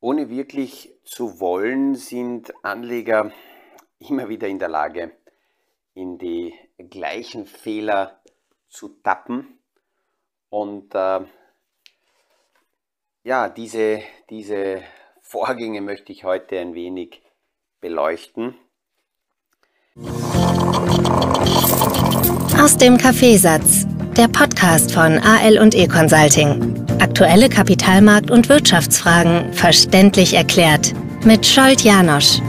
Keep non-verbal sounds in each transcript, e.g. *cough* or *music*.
Ohne wirklich zu wollen, sind Anleger immer wieder in der Lage, in die gleichen Fehler zu tappen. Und äh, ja, diese, diese Vorgänge möchte ich heute ein wenig beleuchten. Aus dem Kaffeesatz, der Podcast von AL und E Consulting. Aktuelle Kapitalmarkt- und Wirtschaftsfragen verständlich erklärt mit Scholt Janosch.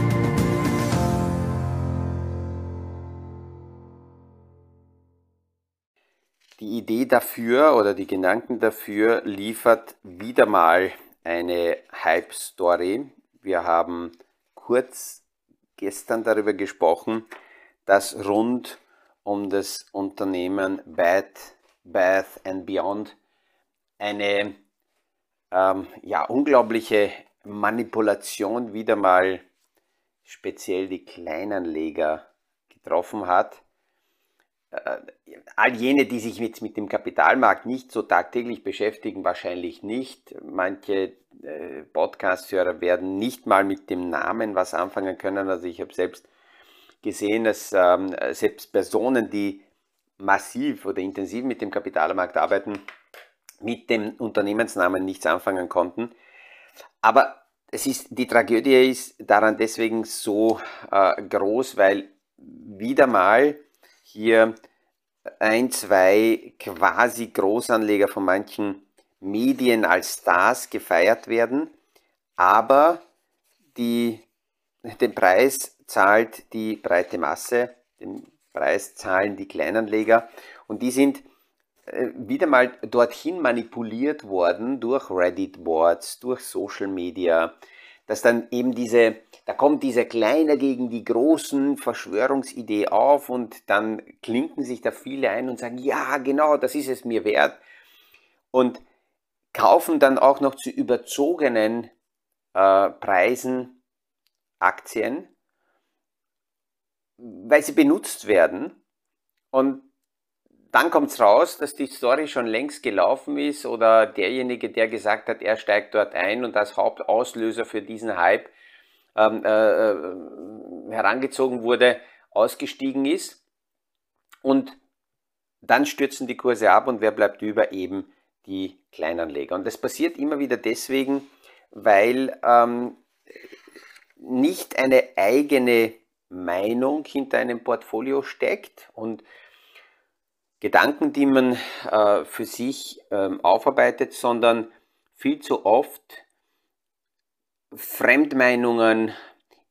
Die Idee dafür oder die Gedanken dafür liefert wieder mal eine Hype-Story. Wir haben kurz gestern darüber gesprochen, dass rund um das Unternehmen Bad Bath and Beyond eine ähm, ja, unglaubliche Manipulation wieder mal speziell die Kleinanleger getroffen hat äh, all jene, die sich mit, mit dem Kapitalmarkt nicht so tagtäglich beschäftigen, wahrscheinlich nicht. Manche äh, Podcast-Hörer werden nicht mal mit dem Namen was anfangen können. Also ich habe selbst gesehen, dass ähm, selbst Personen, die massiv oder intensiv mit dem Kapitalmarkt arbeiten, mit dem Unternehmensnamen nichts anfangen konnten. Aber es ist, die Tragödie ist daran deswegen so äh, groß, weil wieder mal hier ein, zwei quasi Großanleger von manchen Medien als Stars gefeiert werden, aber die, den Preis zahlt die breite Masse, den Preis zahlen die Kleinanleger und die sind äh, wieder mal dorthin manipuliert worden durch Reddit-Boards, durch Social Media, dass dann eben diese, da kommt diese kleine gegen die großen Verschwörungsidee auf und dann klinken sich da viele ein und sagen, ja, genau, das ist es mir wert. Und kaufen dann auch noch zu überzogenen äh, Preisen Aktien, weil sie benutzt werden. Und dann kommt es raus, dass die Story schon längst gelaufen ist oder derjenige, der gesagt hat, er steigt dort ein und als Hauptauslöser für diesen Hype ähm, äh, äh, herangezogen wurde, ausgestiegen ist. Und dann stürzen die Kurse ab und wer bleibt über? Eben die Kleinanleger. Und das passiert immer wieder deswegen, weil ähm, nicht eine eigene Meinung hinter einem Portfolio steckt und Gedanken, die man äh, für sich ähm, aufarbeitet, sondern viel zu oft Fremdmeinungen,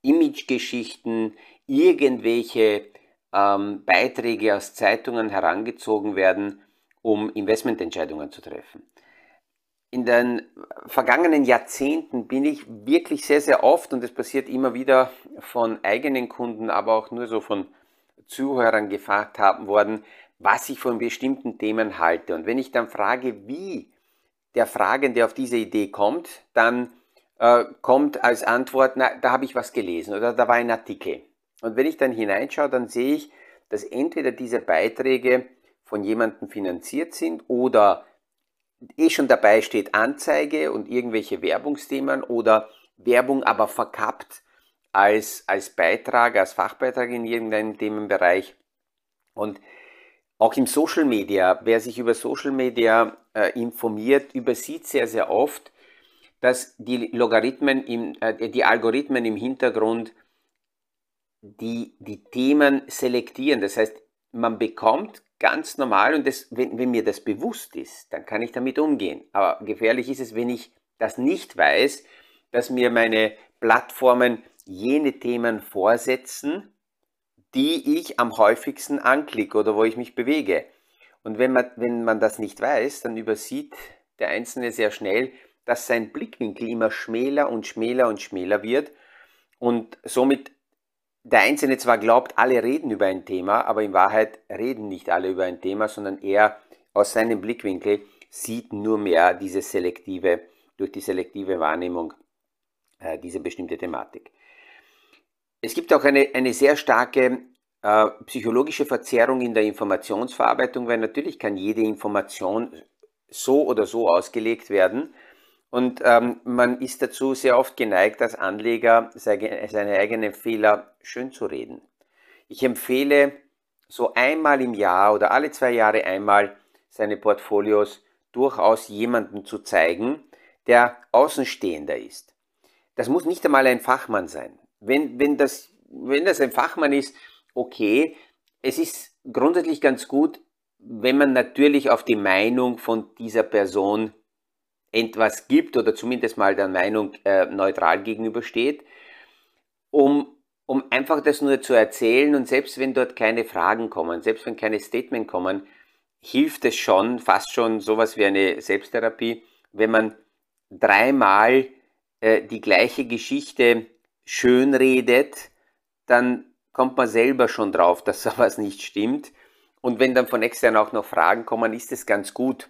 Imagegeschichten, irgendwelche ähm, Beiträge aus Zeitungen herangezogen werden, um Investmententscheidungen zu treffen. In den vergangenen Jahrzehnten bin ich wirklich sehr, sehr oft, und es passiert immer wieder von eigenen Kunden, aber auch nur so von Zuhörern gefragt haben worden, was ich von bestimmten Themen halte. Und wenn ich dann frage, wie der Fragende auf diese Idee kommt, dann äh, kommt als Antwort, na, da habe ich was gelesen oder da war ein Artikel. Und wenn ich dann hineinschaue, dann sehe ich, dass entweder diese Beiträge von jemandem finanziert sind oder eh schon dabei steht Anzeige und irgendwelche Werbungsthemen oder Werbung aber verkappt als, als Beitrag, als Fachbeitrag in irgendeinem Themenbereich. Und auch im Social Media, wer sich über Social Media äh, informiert, übersieht sehr, sehr oft, dass die Logarithmen, im, äh, die Algorithmen im Hintergrund die, die Themen selektieren. Das heißt, man bekommt ganz normal, und das, wenn, wenn mir das bewusst ist, dann kann ich damit umgehen. Aber gefährlich ist es, wenn ich das nicht weiß, dass mir meine Plattformen jene Themen vorsetzen, die ich am häufigsten anklicke oder wo ich mich bewege. Und wenn man, wenn man das nicht weiß, dann übersieht der Einzelne sehr schnell, dass sein Blickwinkel immer schmäler und schmäler und schmäler wird und somit der Einzelne zwar glaubt, alle reden über ein Thema, aber in Wahrheit reden nicht alle über ein Thema, sondern er aus seinem Blickwinkel sieht nur mehr diese selektive, durch die selektive Wahrnehmung äh, diese bestimmte Thematik. Es gibt auch eine, eine sehr starke äh, psychologische Verzerrung in der Informationsverarbeitung, weil natürlich kann jede Information so oder so ausgelegt werden. Und ähm, man ist dazu sehr oft geneigt, als Anleger seine, eigenen Fehler schön zu reden. Ich empfehle so einmal im Jahr oder alle zwei Jahre einmal seine Portfolios durchaus jemandem zu zeigen, der Außenstehender ist. Das muss nicht einmal ein Fachmann sein. Wenn, wenn, das, wenn das ein Fachmann ist, okay. Es ist grundsätzlich ganz gut, wenn man natürlich auf die Meinung von dieser Person etwas gibt oder zumindest mal der Meinung äh, neutral gegenübersteht, um, um einfach das nur zu erzählen und selbst wenn dort keine Fragen kommen, selbst wenn keine Statement kommen, hilft es schon, fast schon sowas wie eine Selbsttherapie, wenn man dreimal äh, die gleiche Geschichte schön redet, dann kommt man selber schon drauf, dass *laughs* da was nicht stimmt. Und wenn dann von extern auch noch Fragen kommen, ist es ganz gut,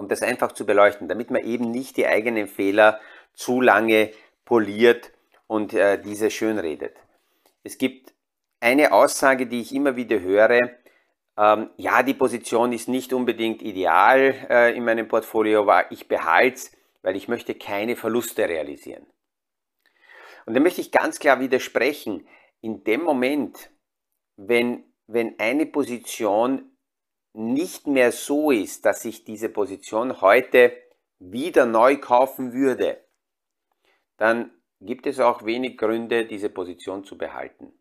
um das einfach zu beleuchten, damit man eben nicht die eigenen Fehler zu lange poliert und äh, diese schön redet. Es gibt eine Aussage, die ich immer wieder höre, ähm, ja, die Position ist nicht unbedingt ideal äh, in meinem Portfolio, aber ich behalte es, weil ich möchte keine Verluste realisieren. Und da möchte ich ganz klar widersprechen in dem Moment, wenn, wenn eine Position nicht mehr so ist, dass ich diese Position heute wieder neu kaufen würde, dann gibt es auch wenig Gründe, diese Position zu behalten.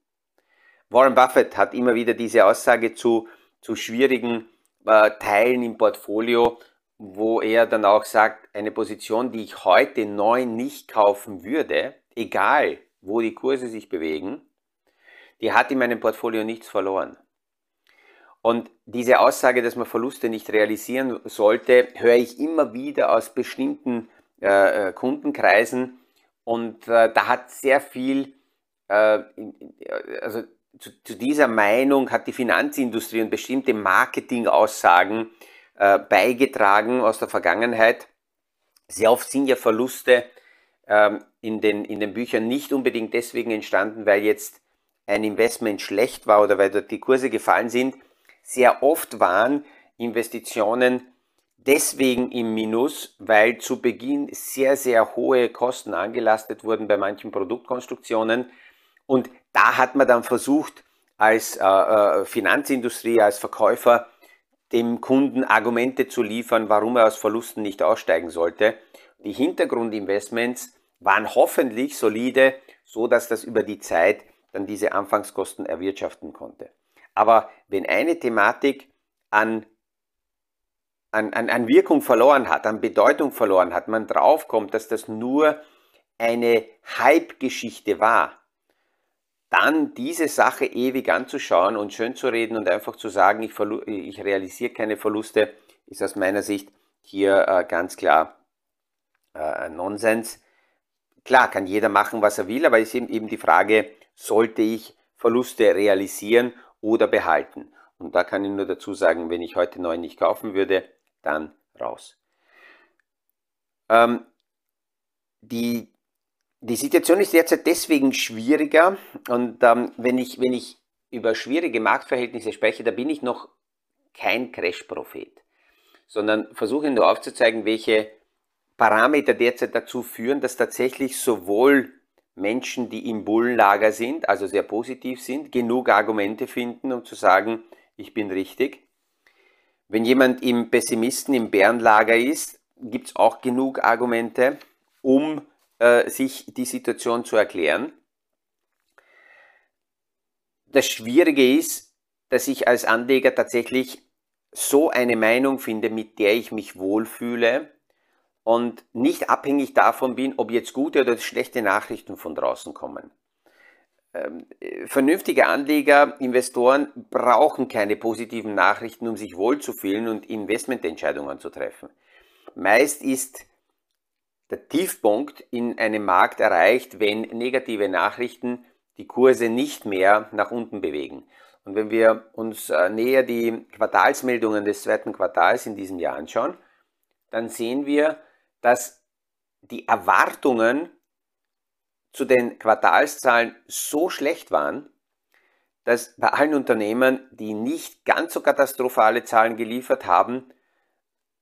Warren Buffett hat immer wieder diese Aussage zu, zu schwierigen äh, Teilen im Portfolio, wo er dann auch sagt, eine Position, die ich heute neu nicht kaufen würde, egal wo die Kurse sich bewegen, die hat in meinem Portfolio nichts verloren. Und diese Aussage, dass man Verluste nicht realisieren sollte, höre ich immer wieder aus bestimmten äh, äh Kundenkreisen. Und äh, da hat sehr viel, äh, also zu, zu, dieser Meinung hat die Finanzindustrie und bestimmte Marketingaussagen äh, beigetragen aus der Vergangenheit. Sehr oft sind ja Verluste ähm, in, den, in den Büchern nicht unbedingt deswegen entstanden, weil jetzt ein Investment schlecht war oder weil dort die Kurse gefallen sind. Sehr oft waren Investitionen deswegen im Minus, weil zu Beginn sehr, sehr hohe Kosten angelastet wurden bei manchen Produktkonstruktionen. Und da hat man dann versucht, als äh, äh Finanzindustrie, als Verkäufer, dem Kunden Argumente zu liefern, warum er aus Verlusten nicht aussteigen sollte. Die Hintergrundinvestments waren hoffentlich solide, so dass das über die Zeit dann diese Anfangskosten erwirtschaften konnte. Aber wenn eine Thematik an, an, an, an Wirkung verloren hat, an Bedeutung verloren hat, man draufkommt, dass das nur eine Hype-Geschichte war, dann diese Sache ewig anzuschauen und schön zu reden und einfach zu sagen, ich, ich realisiere keine Verluste, ist aus meiner Sicht hier äh, ganz klar äh, Nonsens. Klar, kann jeder machen, was er will, aber es ist eben die Frage, sollte ich Verluste realisieren oder behalten. Und da kann ich nur dazu sagen, wenn ich heute neu nicht kaufen würde, dann raus. Ähm, die, die Situation ist derzeit deswegen schwieriger und ähm, wenn, ich, wenn ich über schwierige Marktverhältnisse spreche, da bin ich noch kein Crash-Prophet, sondern versuche nur aufzuzeigen, welche Parameter derzeit dazu führen, dass tatsächlich sowohl Menschen, die im Bullenlager sind, also sehr positiv sind, genug Argumente finden, um zu sagen, ich bin richtig. Wenn jemand im Pessimisten, im Bärenlager ist, gibt es auch genug Argumente, um äh, sich die Situation zu erklären. Das Schwierige ist, dass ich als Anleger tatsächlich so eine Meinung finde, mit der ich mich wohlfühle, und nicht abhängig davon bin, ob jetzt gute oder schlechte Nachrichten von draußen kommen. Ähm, vernünftige Anleger, Investoren brauchen keine positiven Nachrichten, um sich wohlzufühlen und Investmententscheidungen zu treffen. Meist ist der Tiefpunkt in einem Markt erreicht, wenn negative Nachrichten die Kurse nicht mehr nach unten bewegen. Und wenn wir uns äh, näher die Quartalsmeldungen des zweiten Quartals in diesem Jahr anschauen, dann sehen wir, dass die Erwartungen zu den Quartalszahlen so schlecht waren, dass bei allen Unternehmen, die nicht ganz so katastrophale Zahlen geliefert haben,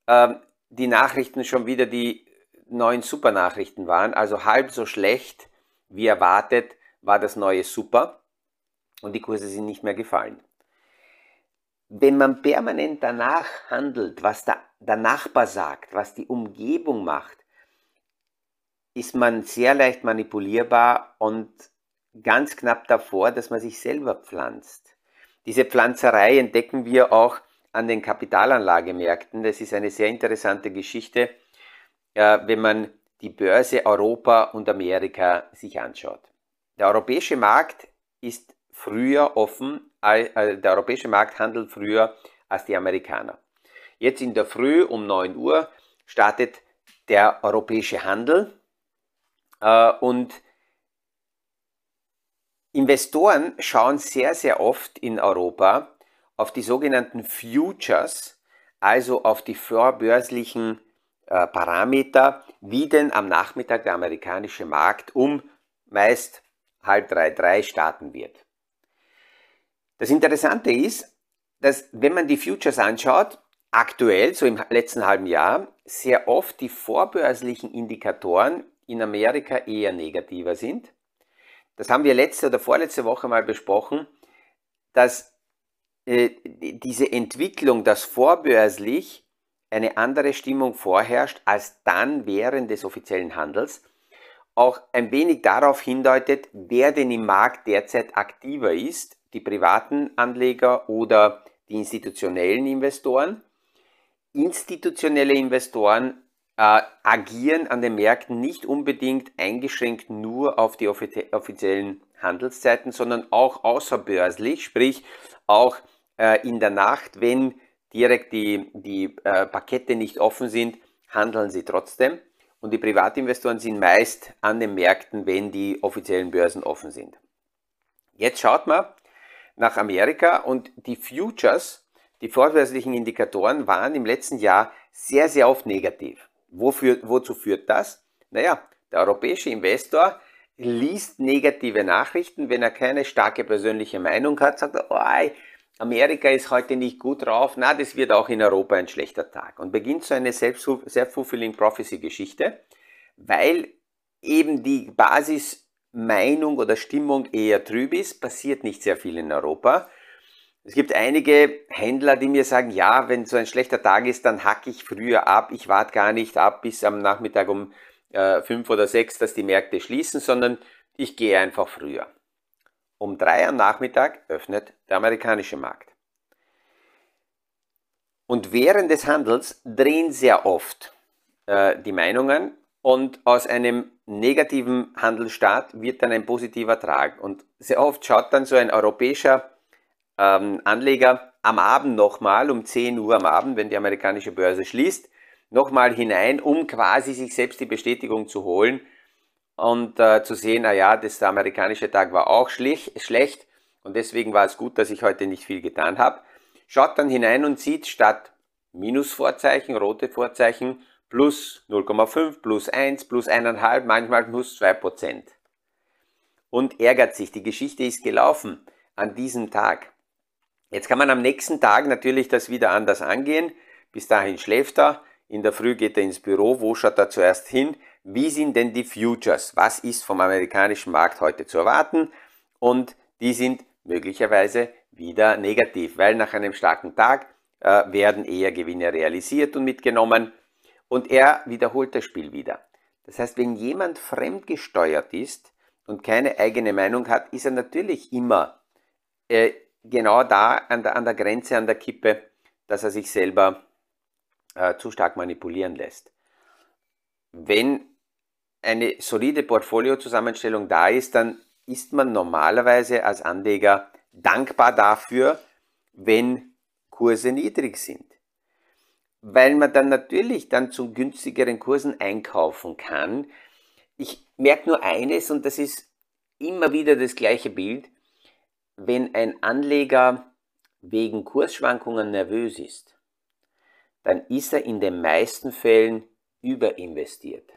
ähm, die Nachrichten schon wieder die neuen Supernachrichten waren. Also halb so schlecht wie erwartet war das neue Super und die Kurse sind nicht mehr gefallen. Wenn man permanent danach handelt, was der, der Nachbar sagt, was die Umgebung macht, ist man sehr leicht manipulierbar und ganz knapp davor, dass man sich selber pflanzt. Diese Pflanzerei entdecken wir auch an den Kapitalanlagemärkten. Das ist eine sehr interessante Geschichte, wenn man die Börse Europa und Amerika sich anschaut. Der europäische Markt ist früher offen, der europäische Markt handelt früher als die Amerikaner. Jetzt in der Früh um 9 Uhr startet der europäische Handel äh, und Investoren schauen sehr, sehr oft in Europa auf die sogenannten Futures, also auf die vorbörslichen äh, Parameter, wie denn am Nachmittag der amerikanische Markt um meist halb drei, drei starten wird. Das Interessante ist, dass wenn man die Futures anschaut, aktuell, so im letzten halben Jahr, sehr oft die vorbörslichen Indikatoren in Amerika eher negativer sind. Das haben wir letzte oder vorletzte Woche mal besprochen, dass äh, diese Entwicklung, dass vorbörslich eine andere Stimmung vorherrscht als dann während des offiziellen Handels, auch ein wenig darauf hindeutet, wer denn im Markt derzeit aktiver ist, die privaten Anleger oder die institutionellen Investoren. Institutionelle Investoren äh, agieren an den Märkten nicht unbedingt eingeschränkt nur auf die offiziellen Handelszeiten, sondern auch außerbörslich, sprich auch äh, in der Nacht, wenn direkt die, die äh, Pakete nicht offen sind, handeln sie trotzdem. Und die Privatinvestoren sind meist an den Märkten, wenn die offiziellen Börsen offen sind. Jetzt schaut man nach Amerika und die Futures, die vorbörslichen Indikatoren waren im letzten Jahr sehr, sehr oft negativ. Wofür, wozu führt das? Naja, der europäische Investor liest negative Nachrichten, wenn er keine starke persönliche Meinung hat, sagt er, oh, Amerika ist heute nicht gut drauf, na, das wird auch in Europa ein schlechter Tag. Und beginnt so eine self-fulfilling prophecy Geschichte, weil eben die Basismeinung oder Stimmung eher trüb ist, passiert nicht sehr viel in Europa. Es gibt einige Händler, die mir sagen, ja, wenn so ein schlechter Tag ist, dann hacke ich früher ab. Ich warte gar nicht ab bis am Nachmittag um äh, oder sechs, dass die Märkte schließen, sondern ich gehe einfach früher. Um drei am Nachmittag öffnet der amerikanische Markt. Und während des Handels drehen sehr oft äh, die Meinungen und aus einem negativen Handelsstart wird dann ein positiver Trag. Und sehr oft schaut dann so ein europäischer ähm, Anleger am Abend nochmal, um 10 Uhr am Abend, wenn die amerikanische Börse schließt, nochmal hinein, um quasi sich selbst die Bestätigung zu holen und äh, zu sehen, na ja, das, der amerikanische Tag war auch schlecht und deswegen war es gut, dass ich heute nicht viel getan habe. Schaut dann hinein und sieht statt Minusvorzeichen, rote Vorzeichen, plus 0,5, plus 1, plus 1,5, manchmal plus 2 Prozent. Und ärgert sich, die Geschichte ist gelaufen an diesem Tag. Jetzt kann man am nächsten Tag natürlich das wieder anders angehen. Bis dahin schläft er, in der Früh geht er ins Büro, wo schaut er zuerst hin? Wie sind denn die Futures? Was ist vom amerikanischen Markt heute zu erwarten? Und die sind möglicherweise wieder negativ, weil nach einem starken Tag äh, werden eher Gewinne realisiert und mitgenommen und er wiederholt das Spiel wieder. Das heißt, wenn jemand fremdgesteuert ist und keine eigene Meinung hat, ist er natürlich immer äh, genau da an der, an der Grenze, an der Kippe, dass er sich selber äh, zu stark manipulieren lässt. Wenn eine solide Portfoliozusammenstellung da ist, dann ist man normalerweise als Anleger dankbar dafür, wenn Kurse niedrig sind. Weil man dann natürlich dann zu günstigeren Kursen einkaufen kann. Ich merke nur eines und das ist immer wieder das gleiche Bild wenn ein Anleger wegen Kursschwankungen nervös ist, dann ist er in den meisten Fällen überinvestiert.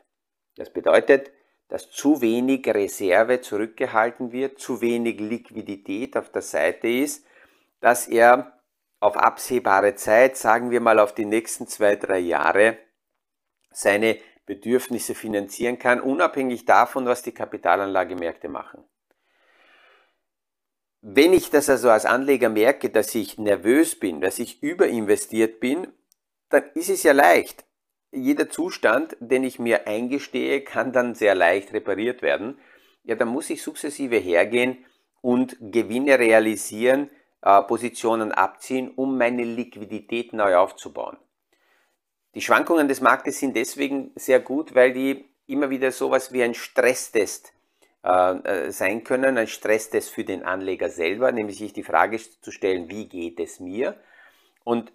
Das bedeutet, dass zu wenig Reserve zurückgehalten wird, zu wenig Liquidität auf der Seite ist, dass er auf absehbare Zeit, sagen wir mal auf die nächsten zwei, drei Jahre, seine Bedürfnisse finanzieren kann, unabhängig davon, was die Kapitalanlagemärkte machen. Wenn ich das also als Anleger merke, dass ich nervös bin, dass ich überinvestiert bin, dann ist es ja leicht. Jeder Zustand, den ich mir eingestehe, kann dann sehr leicht repariert werden. Ja, dann muss ich sukzessive hergehen und Gewinne realisieren, äh, Positionen abziehen, um meine Liquidität neu aufzubauen. Die Schwankungen des Marktes sind deswegen sehr gut, weil die immer wieder sowas wie ein Stresstest äh, äh, sein können, ein Stresstest für den Anleger selber, nämlich sich die Frage zu stellen, wie geht es mir? Und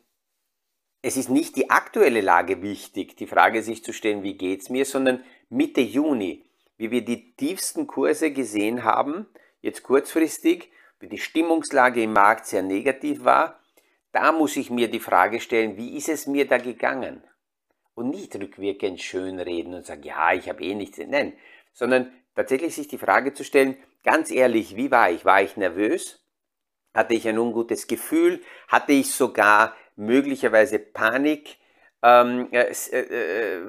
es ist nicht die aktuelle Lage wichtig, die Frage sich zu stellen, wie geht es mir, sondern Mitte Juni, wie wir die tiefsten Kurse gesehen haben, jetzt kurzfristig, wie die Stimmungslage im Markt sehr negativ war, da muss ich mir die Frage stellen, wie ist es mir da gegangen? Und nicht rückwirkend schönreden und sagen, ja, ich habe eh nichts. Nein, sondern tatsächlich sich die Frage zu stellen, ganz ehrlich, wie war ich? War ich nervös? Hatte ich ein ungutes Gefühl? Hatte ich sogar möglicherweise Panik, ähm, äh, äh,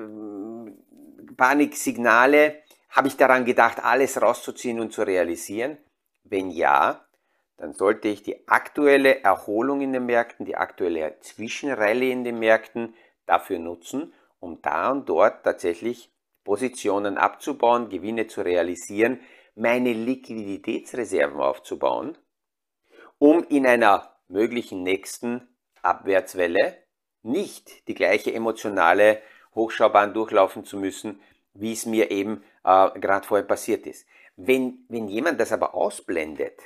Paniksignale? Habe ich daran gedacht, alles rauszuziehen und zu realisieren? Wenn ja, dann sollte ich die aktuelle Erholung in den Märkten, die aktuelle Zwischenrallye in den Märkten dafür nutzen, um da und dort tatsächlich Positionen abzubauen, Gewinne zu realisieren, meine Liquiditätsreserven aufzubauen, um in einer möglichen nächsten Abwärtswelle nicht die gleiche emotionale Hochschaubahn durchlaufen zu müssen, wie es mir eben äh, gerade vorher passiert ist. Wenn, wenn jemand das aber ausblendet,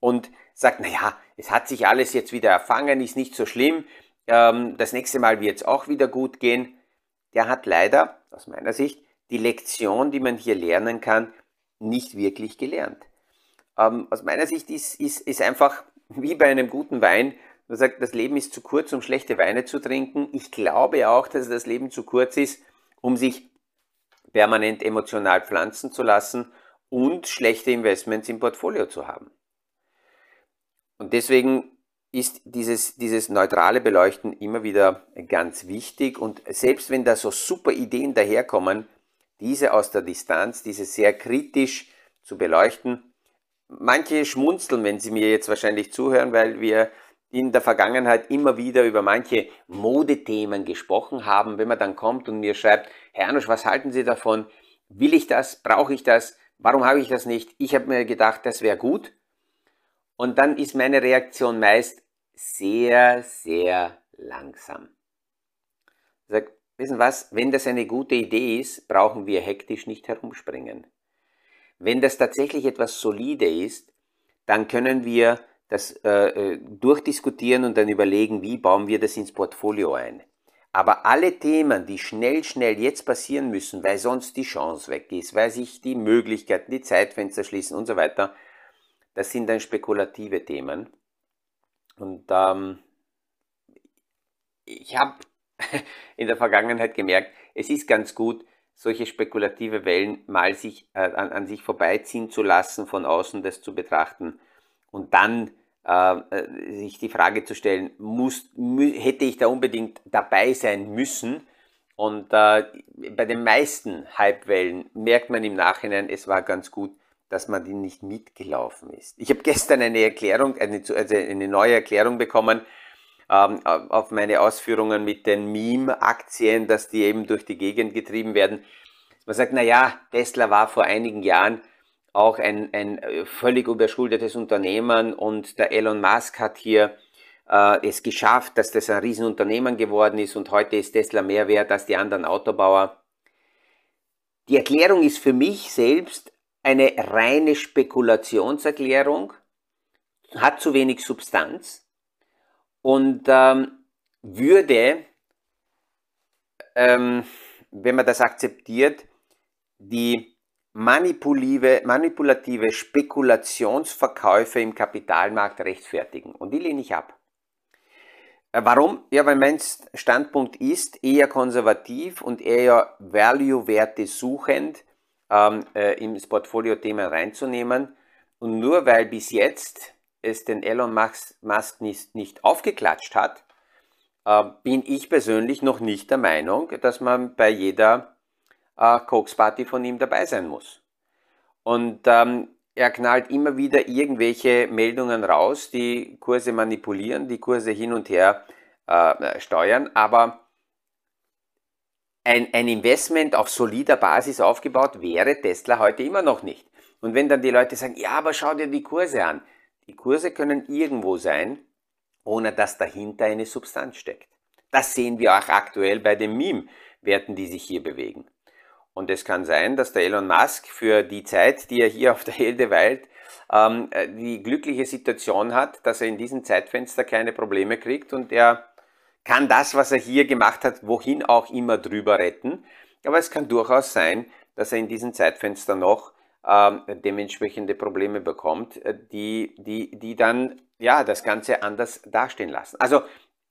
und sagt, naja, es hat sich alles jetzt wieder erfangen, ist nicht so schlimm, ähm, das nächste Mal wird es auch wieder gut gehen, der hat leider, aus meiner Sicht, die Lektion, die man hier lernen kann, nicht wirklich gelernt. Ähm, aus meiner Sicht ist, ist, ist einfach wie bei einem guten Wein, man sagt, das Leben ist zu kurz, um schlechte Weine zu trinken. Ich glaube auch, dass das Leben zu kurz ist, um sich permanent emotional pflanzen zu lassen und schlechte Investments im Portfolio zu haben. Und deswegen ist dieses, dieses neutrale Beleuchten immer wieder ganz wichtig. Und selbst wenn da so super Ideen daherkommen, diese aus der Distanz, diese sehr kritisch zu beleuchten. Manche schmunzeln, wenn sie mir jetzt wahrscheinlich zuhören, weil wir in der Vergangenheit immer wieder über manche Modethemen gesprochen haben. Wenn man dann kommt und mir schreibt, Herr Anusch, was halten Sie davon? Will ich das? Brauche ich das? Warum habe ich das nicht? Ich habe mir gedacht, das wäre gut. Und dann ist meine Reaktion meist sehr, sehr langsam. Ich sage, wissen was, wenn das eine gute Idee ist, brauchen wir hektisch nicht herumspringen. Wenn das tatsächlich etwas solide ist, dann können wir das äh, äh durchdiskutieren und dann überlegen, wie bauen wir das ins Portfolio ein. Aber alle Themen, die schnell, schnell jetzt passieren müssen, weil sonst die Chance weg ist, weil sich die Möglichkeiten, die Zeitfenster schließen und so weiter, das sind dann spekulative Themen. Und ähm, ich habe *laughs* in der Vergangenheit gemerkt, es ist ganz gut, solche spekulative Wellen mal sich, äh, an, an, sich vorbeiziehen zu lassen, von außen das zu betrachten und dann äh, äh sich die Frage zu stellen, muss, hätte ich da unbedingt dabei sein müssen? Und äh, bei den meisten Hypewellen merkt man im Nachhinein, es war ganz gut, dass man die nicht mitgelaufen ist. Ich habe gestern eine Erklärung, eine, also eine neue Erklärung bekommen ähm, auf meine Ausführungen mit den Meme-Aktien, dass die eben durch die Gegend getrieben werden. Man sagt, na ja, Tesla war vor einigen Jahren auch ein, ein äh, völlig überschuldetes Unternehmen und der Elon Musk hat hier äh, es geschafft, dass das ein Riesenunternehmen geworden ist und heute ist Tesla mehr wert als die anderen Autobauer. Die Erklärung ist für mich selbst eine reine Spekulationserklärung, hat zu wenig Substanz und ähm, würde, ähm, wenn man das akzeptiert, die manipulative, manipulative Spekulationsverkäufe im Kapitalmarkt rechtfertigen. Und die lehne ich ab. Äh, warum? Ja, weil mein Standpunkt ist eher konservativ und eher Value-Werte suchend ähm, äh, ins Portfolio-Thema reinzunehmen. Und nur weil bis jetzt es den Elon Musk nicht, nicht aufgeklatscht hat, äh, bin ich persönlich noch nicht der Meinung, dass man bei jeder äh, Koks-Party von ihm dabei sein muss. Und ähm, er knallt immer wieder irgendwelche Meldungen raus, die Kurse manipulieren, die Kurse hin und her äh, steuern, aber ein, ein Investment auf solider Basis aufgebaut wäre Tesla heute immer noch nicht. Und wenn dann die Leute sagen, ja, aber schau dir die Kurse an. Die Kurse können irgendwo sein, ohne dass dahinter eine Substanz steckt. Das sehen wir auch aktuell bei den Meme-Werten, die sich hier bewegen. Und es kann sein, dass der Elon Musk für die Zeit, die er hier auf der Elde weilt, ähm, äh, die glückliche Situation hat, dass er in diesem Zeitfenster keine Probleme kriegt und er kann das, was er hier gemacht hat, wohin auch immer drüber retten. Aber es kann durchaus sein, dass er in diesem Zeitfenster noch ähm, dementsprechende Probleme bekommt, äh, die, die, die dann ja, das Ganze anders dastehen lassen. Also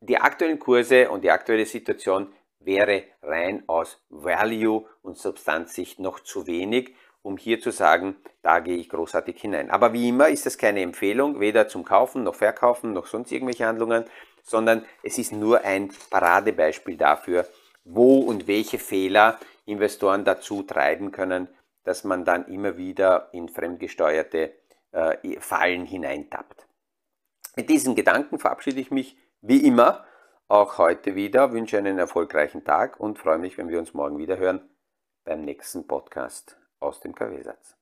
die aktuellen Kurse und die aktuelle Situation wäre rein aus Value und Substanzsicht noch zu wenig, um hier zu sagen, da gehe ich großartig hinein. Aber wie immer ist das keine Empfehlung, weder zum Kaufen noch Verkaufen noch sonst irgendwelche Handlungen, sondern es ist nur ein Paradebeispiel dafür, wo und welche Fehler Investoren dazu treiben können, dass man dann immer wieder in fremdgesteuerte äh, Fallen hineintappt. Mit diesen Gedanken verabschiede ich mich wie immer auch heute wieder, wünsche einen erfolgreichen Tag und freue mich, wenn wir uns morgen wieder hören beim nächsten Podcast aus dem Kaffeesatz.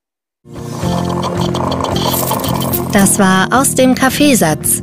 Das war aus dem Kaffeesatz,